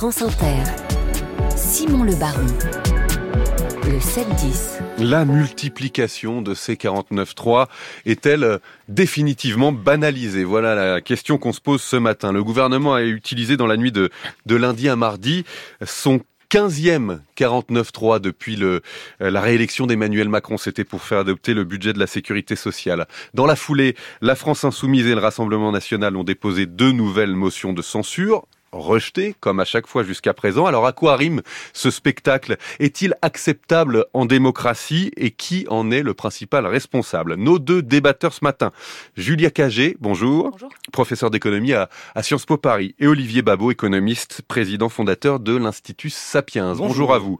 France Le Baron. Le 7-10. La multiplication de ces 49.3 est-elle définitivement banalisée? Voilà la question qu'on se pose ce matin. Le gouvernement a utilisé dans la nuit de, lundi à mardi son 15e 49.3 depuis la réélection d'Emmanuel Macron. C'était pour faire adopter le budget de la sécurité sociale. Dans la foulée, la France insoumise et le Rassemblement national ont déposé deux nouvelles motions de censure rejeté, comme à chaque fois jusqu'à présent. Alors à quoi rime ce spectacle? Est-il acceptable en démocratie? Et qui en est le principal responsable? Nos deux débatteurs ce matin, Julia Cagé, bonjour, bonjour. professeur d'économie à, Sciences Po Paris, et Olivier Babot, économiste, président fondateur de l'Institut Sapiens. Bonjour, à vous.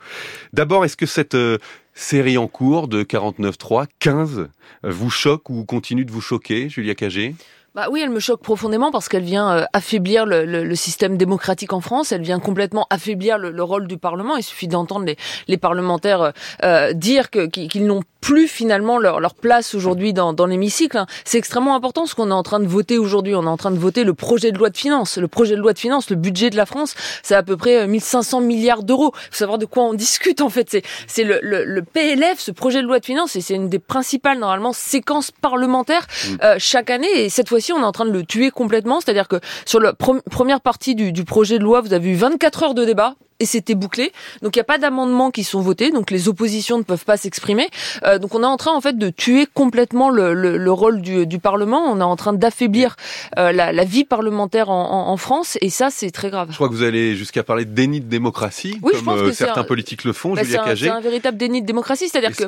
D'abord, est-ce que cette euh, série en cours de 49.3, 15, vous choque ou continue de vous choquer, Julia Cagé? Bah oui, elle me choque profondément parce qu'elle vient euh, affaiblir le, système démocratique en France. Elle vient complètement affaiblir le, le rôle du Parlement. Il suffit d'entendre les, parlementaires euh, euh dire qu'ils n'ont plus finalement leur, leur place aujourd'hui dans, dans l'hémicycle. Hein. C'est extrêmement important ce qu'on est en train de voter aujourd'hui. On est en train de voter le projet de loi de finances. Le projet de loi de finances, le budget de la France, c'est à peu près 1500 milliards d'euros. Il faut savoir de quoi on discute en fait. C'est le, le, le, PLF, ce projet de loi de finances, et c'est une des principales normalement séquences parlementaires mmh. euh, chaque année. Et cette fois on est en train de le tuer complètement. C'est-à-dire que sur la première partie du, du projet de loi, vous avez eu 24 heures de débat et c'était bouclé. Donc il n'y a pas d'amendements qui sont votés, donc les oppositions ne peuvent pas s'exprimer. Euh, donc on est en train en fait de tuer complètement le, le, le rôle du, du, Parlement. On est en train d'affaiblir euh, la, la, vie parlementaire en, en, en France, et ça c'est très grave. Je crois que vous allez jusqu'à parler de déni de démocratie, oui, comme euh, certains politiques le font. Bah, Julia Cagé. C'est un véritable déni de démocratie, c'est-à-dire que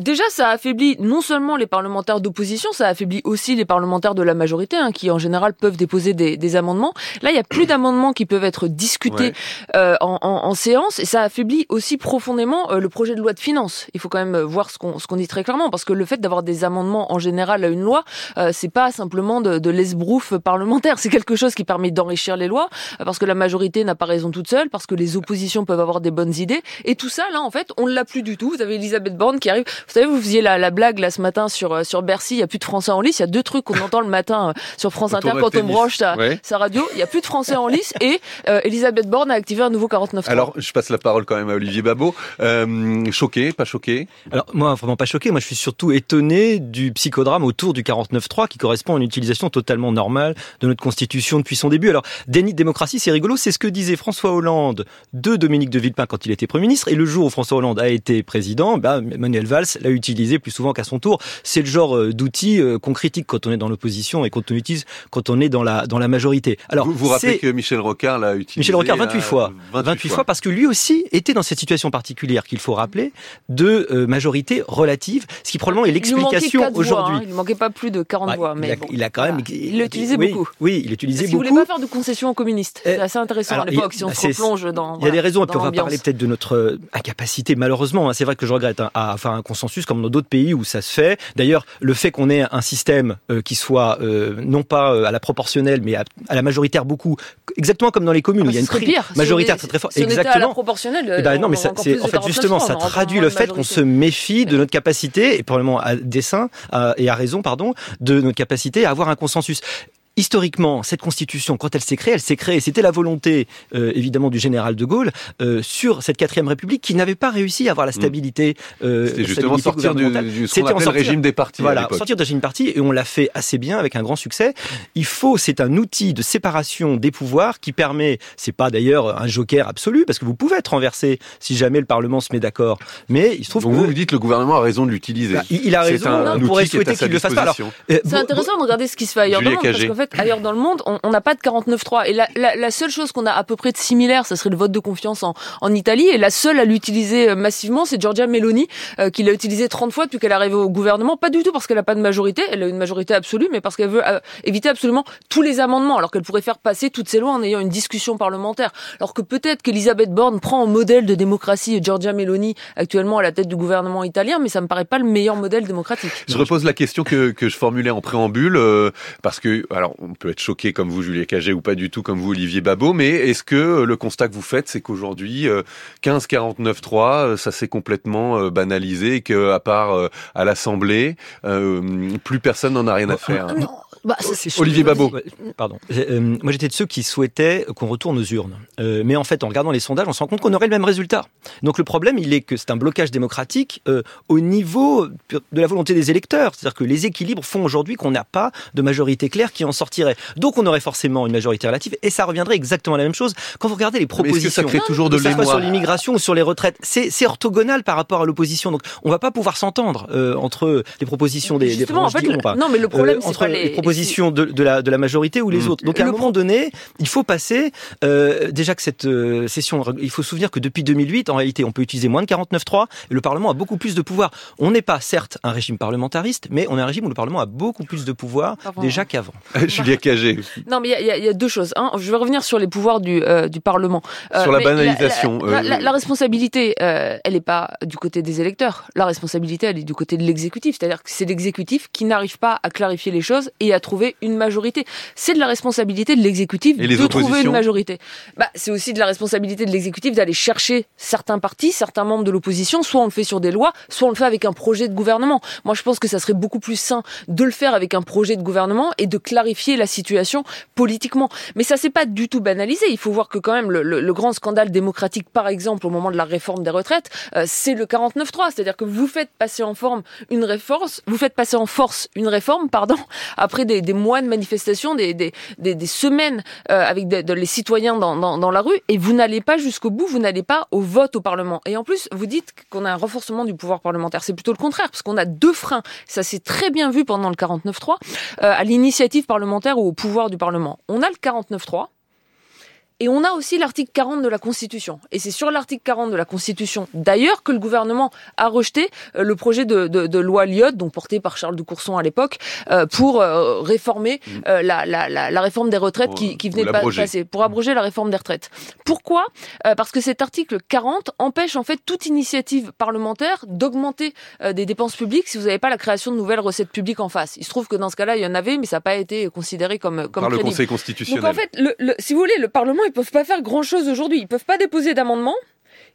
déjà ça affaiblit non seulement les parlementaires d'opposition, ça affaiblit aussi les parlementaires de la majorité, hein, qui en général peuvent déposer des, des amendements. Là, il n'y a plus d'amendements qui peuvent être discutés ouais. euh, en, en, en, séance et ça affaiblit aussi profondément euh, le projet de loi de finances. Il faut quand même voir ce qu'on ce qu'on dit très clairement parce que le fait d'avoir des amendements en général à une loi, euh, c'est pas simplement de, de l'esbrouf parlementaire, c'est quelque chose qui permet d'enrichir les lois euh, parce que la majorité n'a pas raison toute seule, parce que les oppositions peuvent avoir des bonnes idées et tout ça là en fait on l'a plus du tout. Vous avez Elisabeth Borne qui arrive. Vous savez vous faisiez la, la blague là ce matin sur euh, sur Bercy, il y a plus de français en lice. Il y a deux trucs qu'on entend le matin euh, sur France Inter quand on branche sa, ouais. sa radio. Il y a plus de français en lice et Elisabeth Borne a activé un nouveau 49. Alors je passe la parole quand même à Olivier Babot. Euh, choqué, pas choqué? Alors moi, vraiment pas choqué. Moi, je suis surtout étonné du psychodrame autour du 49.3 qui correspond à une utilisation totalement normale de notre Constitution depuis son début. Alors, déni de démocratie, c'est rigolo. C'est ce que disait François Hollande de Dominique de Villepin quand il était Premier ministre. Et le jour où François Hollande a été président, ben, Manuel Valls l'a utilisé plus souvent qu'à son tour. C'est le genre euh, d'outil euh, qu'on critique quand on est dans l'opposition et qu'on utilise quand on est dans la, dans la majorité. Alors, vous vous rappelez que Michel Rocard l'a utilisé Michel Rocard 28 fois. 28, 28 parce que lui aussi était dans cette situation particulière qu'il faut rappeler de euh, majorité relative, ce qui probablement est l'explication aujourd'hui. Hein. Il ne manquait pas plus de 40 ouais, voix. Mais il, a, bon, il a quand même. Voilà. Il l'utilisait oui, beaucoup. Oui, il l'utilisait beaucoup. Il voulait pas faire de concessions aux communistes. C'est assez intéressant alors, à l'époque si on se replonge dans. Il y a des raisons, et puis on va parler peut-être de notre euh, incapacité, malheureusement. Hein, c'est vrai que je regrette hein, à faire un consensus comme dans d'autres pays où ça se fait. D'ailleurs, le fait qu'on ait un système euh, qui soit euh, non pas euh, à la proportionnelle, mais à, à, la majoritaire beaucoup, exactement comme dans les communes ah, où il y a une tri majoritaire très très forte. Si exactement. à la proportionnelle. Eh ben, non, mais ça, c'est en fait justement, ça traduit le fait qu'on se méfie de notre capacité, et probablement à dessein euh, et à raison, pardon, de notre capacité à avoir un consensus historiquement, cette constitution, quand elle s'est créée, elle s'est créée, c'était la volonté euh, évidemment du général de Gaulle euh, sur cette quatrième république qui n'avait pas réussi à avoir la stabilité. Euh, c'était justement sortir du, du ce le régime des partis. Voilà, sortir du régime des partis et on l'a fait assez bien avec un grand succès. Il faut, c'est un outil de séparation des pouvoirs qui permet, c'est pas d'ailleurs un joker absolu parce que vous pouvez être renversé si jamais le Parlement se met d'accord, mais il se trouve Donc que vous vous dites le gouvernement a raison de l'utiliser. Bah, il, il, a raison. Un, on pourrait souhaiter qu'il le fasse pas. C'est intéressant de regarder ce qui se fait ailleurs fait ailleurs dans le monde, on n'a pas de 49-3. Et la, la, la, seule chose qu'on a à peu près de similaire, ça serait le vote de confiance en, en Italie. Et la seule à l'utiliser massivement, c'est Giorgia Meloni, euh, qui l'a utilisé 30 fois depuis qu'elle est arrivée au gouvernement. Pas du tout parce qu'elle n'a pas de majorité, elle a une majorité absolue, mais parce qu'elle veut euh, éviter absolument tous les amendements, alors qu'elle pourrait faire passer toutes ces lois en ayant une discussion parlementaire. Alors que peut-être qu'Elisabeth Borne prend en modèle de démocratie Giorgia Meloni, actuellement à la tête du gouvernement italien, mais ça me paraît pas le meilleur modèle démocratique. Je repose la question que, que je formulais en préambule, euh, parce que, alors, on peut être choqué comme vous, Julie Cagé, ou pas du tout comme vous, Olivier Babot, mais est-ce que le constat que vous faites, c'est qu'aujourd'hui, 15-49-3, ça s'est complètement euh, banalisé et qu'à part euh, à l'Assemblée, euh, plus personne n'en a rien à faire Non Bah, c'est Olivier Babot. Pardon. Euh, moi, j'étais de ceux qui souhaitaient qu'on retourne aux urnes. Euh, mais en fait, en regardant les sondages, on se rend compte qu'on aurait le même résultat. Donc le problème, il est que c'est un blocage démocratique euh, au niveau de la volonté des électeurs. C'est-à-dire que les équilibres font aujourd'hui qu'on n'a pas de majorité claire qui en sortirait. Donc on aurait forcément une majorité relative et ça reviendrait exactement à la même chose quand vous regardez les Mais est-ce que ça propositions. crée toujours de que sur l'immigration ou sur les retraites, c'est orthogonal par rapport à l'opposition. Donc on va pas pouvoir s'entendre euh, entre les propositions des, des Justement, en fait, le- non, mais le problème, Euh, c'est entre pas les, les, propositions de, de la, de la majorité ou les Mm. autres. Donc à un moment donné, il faut passer. euh, déjà que cette euh, session, il faut se souvenir que depuis 2008, en réalité, on peut utiliser moins de 49.3 et le Parlement a beaucoup plus de pouvoir. On n'est pas certes un régime parlementariste, mais on est un régime où le Parlement a beaucoup plus de pouvoir Pardon. déjà qu'avant. Julia Cagé. Non, mais il y a- y, y deux choses. Un, je vais revenir sur les pouvoirs du, euh, du Parlement. Euh, Sur la banalisation, La, la- euh, la- la responsabilité, euh, elle n'est pas du côté des électeurs. La responsabilité, elle est du côté de l'exécutif. C'est-à-dire que c'est l'exécutif qui n'arrive pas à clarifier les choses et à trouver une majorité. C'est de la responsabilité de l'exécutif de trouver une majorité. Bah, c'est aussi de la responsabilité de l'exécutif d'aller chercher certains partis, certains membres de l'opposition. Soit on le fait sur des lois, soit on le fait avec un projet de gouvernement. Moi, je pense que ça serait beaucoup plus sain de le faire avec un projet de gouvernement et de clarifier la situation politiquement. Mais ça s'est pas du tout banalisé. Il faut voir que quand même le, le- le grand scandale démocratique, par exemple, au moment de la réforme des retraites, euh, c'est le 49-3. C'est-à-dire que vous faites passer en forme une réforme, vous faites passer en force une réforme, pardon, après des, des mois de manifestations, des, des, des, des semaines euh, avec des- les citoyens dans, dans, dans la rue, et vous n'allez pas jusqu'au bout, vous n'allez pas au vote au Parlement. Et en plus, vous dites qu'on a un renforcement du pouvoir parlementaire. C'est plutôt le contraire, parce qu'on a deux freins. Ça s'est très bien vu pendant le 49-3, euh, à l'initiative parlementaire ou au pouvoir du Parlement. On a le 49-3. Et on a aussi l'article 40 de la Constitution. Et c'est sur l'article 40 de la Constitution, d'ailleurs, que le gouvernement a rejeté euh, le projet de, de, de loi Lyotte, donc porté par Charles de Courson à l'époque, euh, pour euh, réformer euh, la, la, la, la réforme des retraites Pour, qui, qui venait de passer, pour abroger la réforme des retraites. Pourquoi? Euh, Parce que cet article 40 empêche en fait toute initiative parlementaire d'augmenter euh, des dépenses publiques si vous n'avez pas la création de nouvelles recettes publiques en face. Il se trouve que dans ce cas-là, il y en avait, mais ça n'a pas été considéré comme, comme Par le. Conseil Donc constitutionnel. en fait, le, le- si vous voulez, le Parlement, ils peuvent pas faire grand-chose aujourd'hui. Ils peuvent pas déposer d'amendements.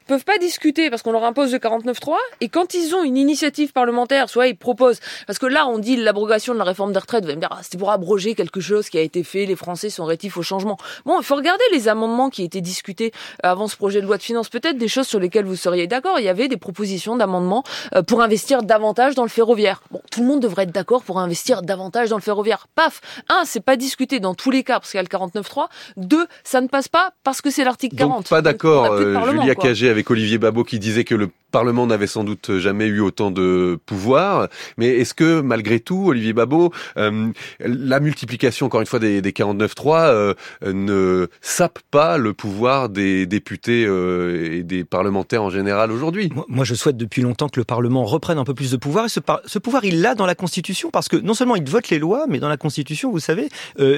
Ils peuvent pas discuter parce qu'on leur impose le 49.3. Et quand ils ont une initiative parlementaire, soit ils proposent, parce que là, on dit l'abrogation de la réforme des retraites. Vous allez me dire, ah, c'était pour abroger quelque chose qui a été fait. Les Français sont rétifs au changement. Bon, il faut regarder les amendements qui étaient discutés avant ce projet de loi de finances. Peut-être des choses sur lesquelles vous seriez d'accord. Il y avait des propositions d'amendements euh, pour investir davantage dans le ferroviaire. Bon, tout le monde devrait être d'accord pour investir davantage dans le ferroviaire. Paf Un, c'est pas discuté dans tous les cas parce qu'il y a le 49.3. Deux, ça ne passe pas parce que c'est l'article 40. Donc pas d'accord, euh, Julia. Cagé, avec Olivier Babot qui disait que le Parlement n'avait sans doute jamais eu autant de pouvoir. Mais est-ce que, malgré tout, Olivier Babot, euh, la multiplication, encore une fois, des, des 49.3 euh, ne sape pas le pouvoir des députés euh, et des parlementaires en général aujourd'hui? Moi, je souhaite depuis longtemps que le Parlement reprenne un peu plus de pouvoir. Et ce, pouvoir, il l'a dans la Constitution, parce que non seulement il vote les lois, mais dans la Constitution, vous savez,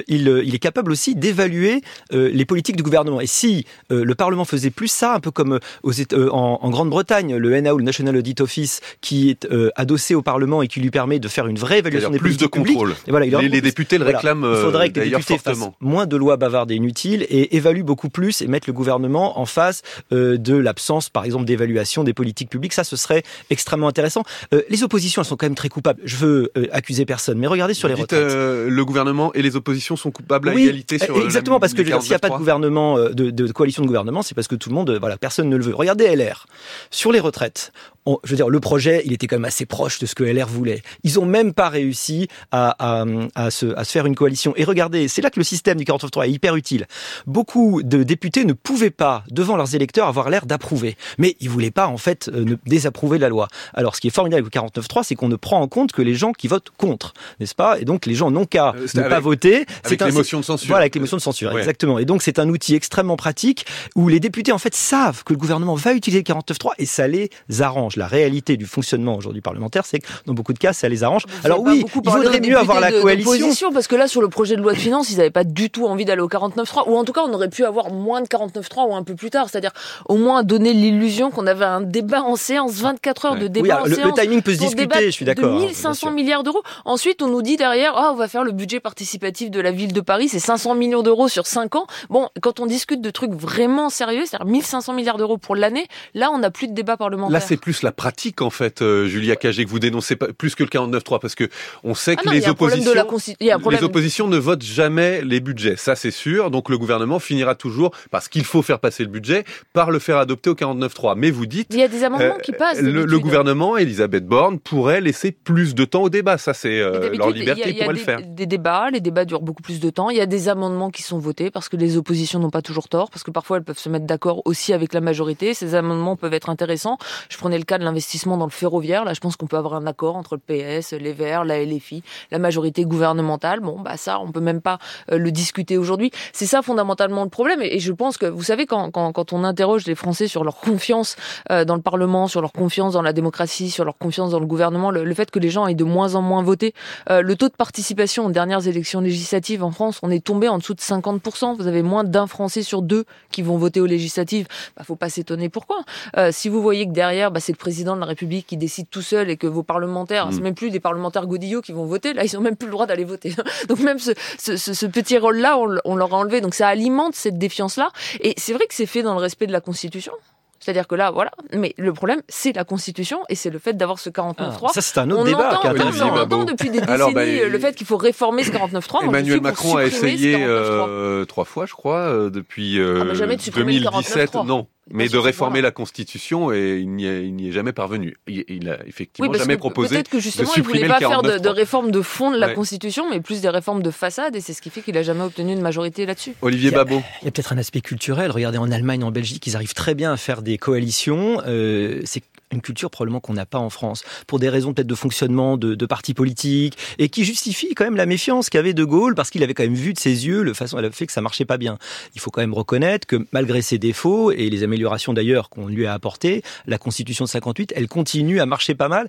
il, est capable aussi d'évaluer les politiques du gouvernement. Et si le Parlement faisait plus ça, un peu comme aux euh, en, en Grande-Bretagne, le NAO, le National Audit Office, qui est euh, adossé au Parlement et qui lui permet de faire une vraie évaluation des plus de contrôle. Et voilà, il Les, députés le voilà. réclament Il faudrait que les députés fassent moins de lois bavardes et inutiles et évaluent beaucoup plus et mettent le gouvernement en face euh, de l'absence, par exemple, d'évaluation des politiques publiques. Ça, ce serait extrêmement intéressant. Euh, les oppositions, elles sont quand même très coupables. Je veux euh, accuser personne, mais regardez sur les Dites, retraites. le gouvernement et les oppositions sont coupables à Oui, égalité sur exactement, parce que s'il n'y a pas de 49.3. gouvernement, de, de coalition de gouvernement, c'est parce que tout le monde, voilà, personne ne le veut. Regardez LR. Sur les retraites, on- je veux dire, le projet, il était quand même assez proche de ce que LR voulait. Ils ont même pas réussi à, à, à se, à se faire une coalition. Et regardez, c'est là que le système du 49.3 est hyper utile. Beaucoup de députés ne pouvaient pas, devant leurs électeurs, avoir l'air d'approuver. Mais ils voulaient pas, en fait, euh, ne désapprouver la loi. Alors, ce qui est formidable avec le 49.3, c'est qu'on ne prend en compte que les gens qui votent contre, n'est-ce pas? Et donc, les gens n'ont qu'à Euh, ne pas voter. Avec C'est l'émotion de censure. voilà, avec les motions de censure, Ouais. exactement. Et donc, c'est un outil extrêmement pratique où les députés, en fait, savent que le gouvernement va utiliser le 49.3 et ça les arrange. La réalité du fonctionnement aujourd'hui parlementaire, c'est que dans beaucoup de cas, ça les arrange. Vous Alors oui, il vaudrait mieux avoir la de- coalition. parce que là, sur le projet de loi de finances, ils n'avaient pas du tout envie d'aller au 49.3, ou en tout cas, on aurait pu avoir moins de 49.3 ou un peu plus tard, c'est-à-dire au moins donner l'illusion qu'on avait un débat en séance, 24 heures Ouais. de débat Oui, alors, en le, le séance. timing peut se discuter, je suis d'accord. De hein, bien 1500 sûr. milliards d'euros. Ensuite, on nous dit derrière, ah, on va faire le budget participatif de la ville de Paris, c'est 500 millions d'euros sur 5 ans. Bon, quand on discute de trucs vraiment sérieux, c'est-à-dire 1500 milliards d'euros pour l'année, là, on n'a plus de débat parlementaire. Là, c'est plus plus la pratique en fait, euh, Julia Cagé, que vous dénoncez pas plus que le 49-3, parce que on sait que Ah non, il les oppositions, les ne votent jamais les budgets, ça c'est sûr. Donc le gouvernement finira toujours, parce qu'il faut faire passer le budget, par le faire adopter au 49-3. Mais vous dites, Il y a des amendements euh, qui passent. le, gouvernement, Elisabeth Borne, pourrait laisser plus de temps au débat. Ça c'est euh, leur il y a- liberté, il y a le faire. des débats, les débats durent beaucoup plus de temps. Il y a des amendements qui sont votés parce que les oppositions n'ont pas toujours tort, parce que parfois elles peuvent se mettre d'accord aussi avec la majorité. Ces amendements peuvent être intéressants. Je prenais le cas de l'investissement dans le ferroviaire. Là, je pense qu'on peut avoir un accord entre le PS, les Verts, la LFI, la majorité gouvernementale. Bon, bah ça, on peut même pas euh, le discuter aujourd'hui. C'est ça fondamentalement le problème. Et, je pense que, vous savez, quand, quand, quand on interroge les Français sur leur confiance euh, dans le Parlement, sur leur confiance dans la démocratie, sur leur confiance dans le gouvernement, le, le fait que les gens aient de moins en moins voté, euh, le taux de participation aux dernières élections législatives en France, on est tombé en dessous de 50%. Vous avez moins d'un Français sur deux qui vont voter aux législatives. Bah, faut pas s'étonner pourquoi? Euh, si vous voyez que derrière, bah, c'est le président de la République qui décide tout seul et que vos parlementaires, Mm. c'est même plus des parlementaires godillots qui vont voter, là, ils ont même plus le droit d'aller voter. Donc même ce, ce, ce- ce petit rôle-là, on, on leur a enlevé. Donc ça alimente cette défiance-là. Et c'est vrai que c'est fait dans le respect de la Constitution. C'est-à-dire que là, voilà. Mais le problème, c'est la Constitution et c'est le fait d'avoir ce 49.3. Ah, ça, c'est un autre on débat entend, Olivier on entend depuis des décennies Alors, bah, euh, le fait qu'il faut réformer ce 49.3. Moi, je Emmanuel Macron a essayé 49.3. euh, trois fois, je crois, euh, depuis euh, Ah, mais jamais de supprimer le 2017. 49.3. Non, mais de réformer la Constitution et il n'y est, il n'y est jamais parvenu. Il, il a effectivement jamais que proposé. Peut-être que justement, il supprimer voulait le pas faire de, de 49.3. réforme de fond de la Ouais. Constitution, mais plus des réformes de façade, et c'est ce qui fait qu'il a jamais obtenu une majorité là-dessus. Olivier Il y a- Babot. Il y a peut-être un aspect culturel. Regardez en Allemagne, en Belgique, ils arrivent très bien à faire des coalitions. Euh, c'est une culture probablement qu'on n'a pas en France, pour des raisons peut-être de fonctionnement de, de partis politiques, et qui justifie quand même la méfiance qu'avait De Gaulle, parce qu'il avait quand même vu de ses yeux le, façon, le fait que ça marchait pas bien. Il faut quand même reconnaître que malgré ses défauts, et les améliorations d'ailleurs qu'on lui a apportées, la Constitution de 58, elle continue à marcher pas mal.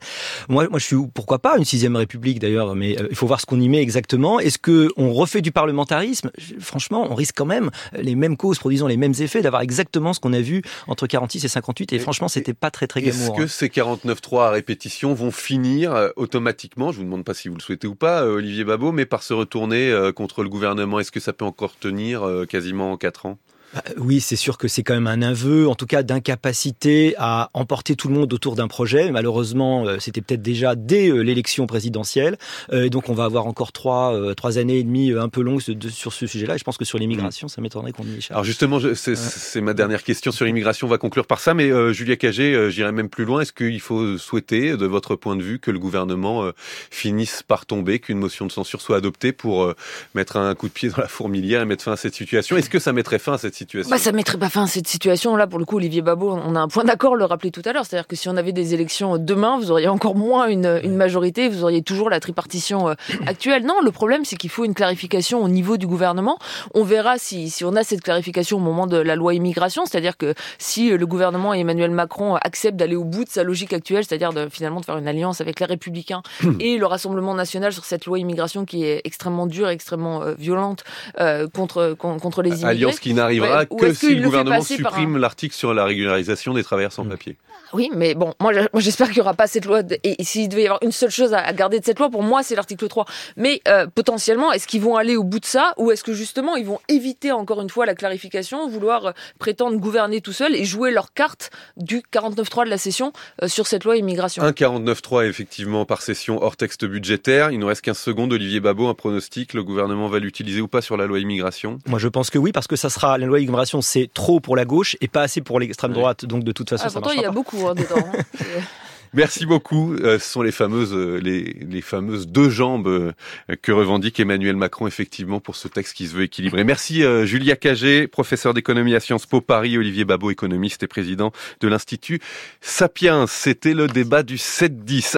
Moi, moi je suis pourquoi pas une sixième république d'ailleurs, mais euh, il faut voir ce qu'on y met exactement. Est-ce que on refait du parlementarisme? Franchement, on risque quand même les mêmes causes produisant les mêmes effets d'avoir exactement ce qu'on a vu entre 46 et 58. Et, franchement, c'était pas très très Est-ce que hein. ces 49.3 à répétition vont finir euh, automatiquement, je vous demande pas si vous le souhaitez ou pas, euh, Olivier Babot, mais par se retourner euh, contre le gouvernement Est-ce que ça peut encore tenir quasiment 4 ans? Oui, c'est sûr que c'est quand même un aveu, en tout cas d'incapacité à emporter tout le monde autour d'un projet. Malheureusement, euh, c'était peut-être déjà dès euh, l'élection présidentielle. Euh, et donc, on va avoir encore trois, euh, trois années et demie euh, un peu longues sur ce sujet-là. Et je pense que sur l'immigration, ça m'étonnerait qu'on y échappe. Alors justement, c'est ma dernière question sur l'immigration. On va conclure par ça, mais euh, Julia Cagé, euh, j'irai même plus loin. Est-ce qu'il faut souhaiter, de votre point de vue, que le gouvernement euh, finisse par tomber, qu'une motion de censure soit adoptée pour euh, mettre un coup de pied dans la fourmilière et mettre fin à cette situation? Est-ce que ça mettrait fin à cette situation Bah, ça mettrait pas fin à cette situation. Là, pour le coup, Olivier Babot, on a un point d'accord, le rappelait tout à l'heure. C'est-à-dire que si on avait des élections demain, vous auriez encore moins une, une majorité, vous auriez toujours la tripartition euh, actuelle. Non, le problème, c'est qu'il faut une clarification au niveau du gouvernement. On verra si, si on a cette clarification au moment de la loi immigration. C'est-à-dire que si euh, le gouvernement et Emmanuel Macron acceptent d'aller au bout de sa logique actuelle, c'est-à-dire de, finalement de faire une alliance avec les Républicains et le Rassemblement national sur cette loi immigration qui est extrêmement dure, extrêmement euh, violente euh, contre, con- contre les immigrés. Alliance qui n'arrivera Que si le gouvernement supprime l'article sur la régularisation des travailleurs sans Mm. papier. Oui, mais bon, moi, je- moi, j'espère qu'il n'y aura pas cette loi. de- et s'il devait y avoir une seule chose à, garder de cette loi, pour moi, c'est l'article 3. Mais euh, potentiellement, est-ce qu'ils vont aller au bout de ça ou est-ce que justement, ils vont éviter encore une fois la clarification, vouloir euh, prétendre gouverner tout seul et jouer leur carte du 49.3 de la session euh, sur cette loi immigration? Un 49.3 effectivement par session hors texte budgétaire. Il nous reste 15 secondes. Olivier Babot, un pronostic. Le gouvernement va l'utiliser ou pas sur la loi immigration? Moi, je pense que oui, parce que ça sera la loi immigration, c'est trop pour la gauche et pas assez pour l'extrême droite. Donc, de toute façon, Ah, ça Pourtant, il y a pas. beaucoup hein, dedans. hein. Merci beaucoup. Euh, ce sont les fameuses, euh, les, les fameuses deux jambes euh, que revendique Emmanuel Macron effectivement pour ce texte qui se veut équilibré. Merci euh, Julia Cagé, professeur d'économie à Sciences Po Paris, Olivier Babot, économiste et président de l'Institut Sapiens. C'était le débat du 7-10.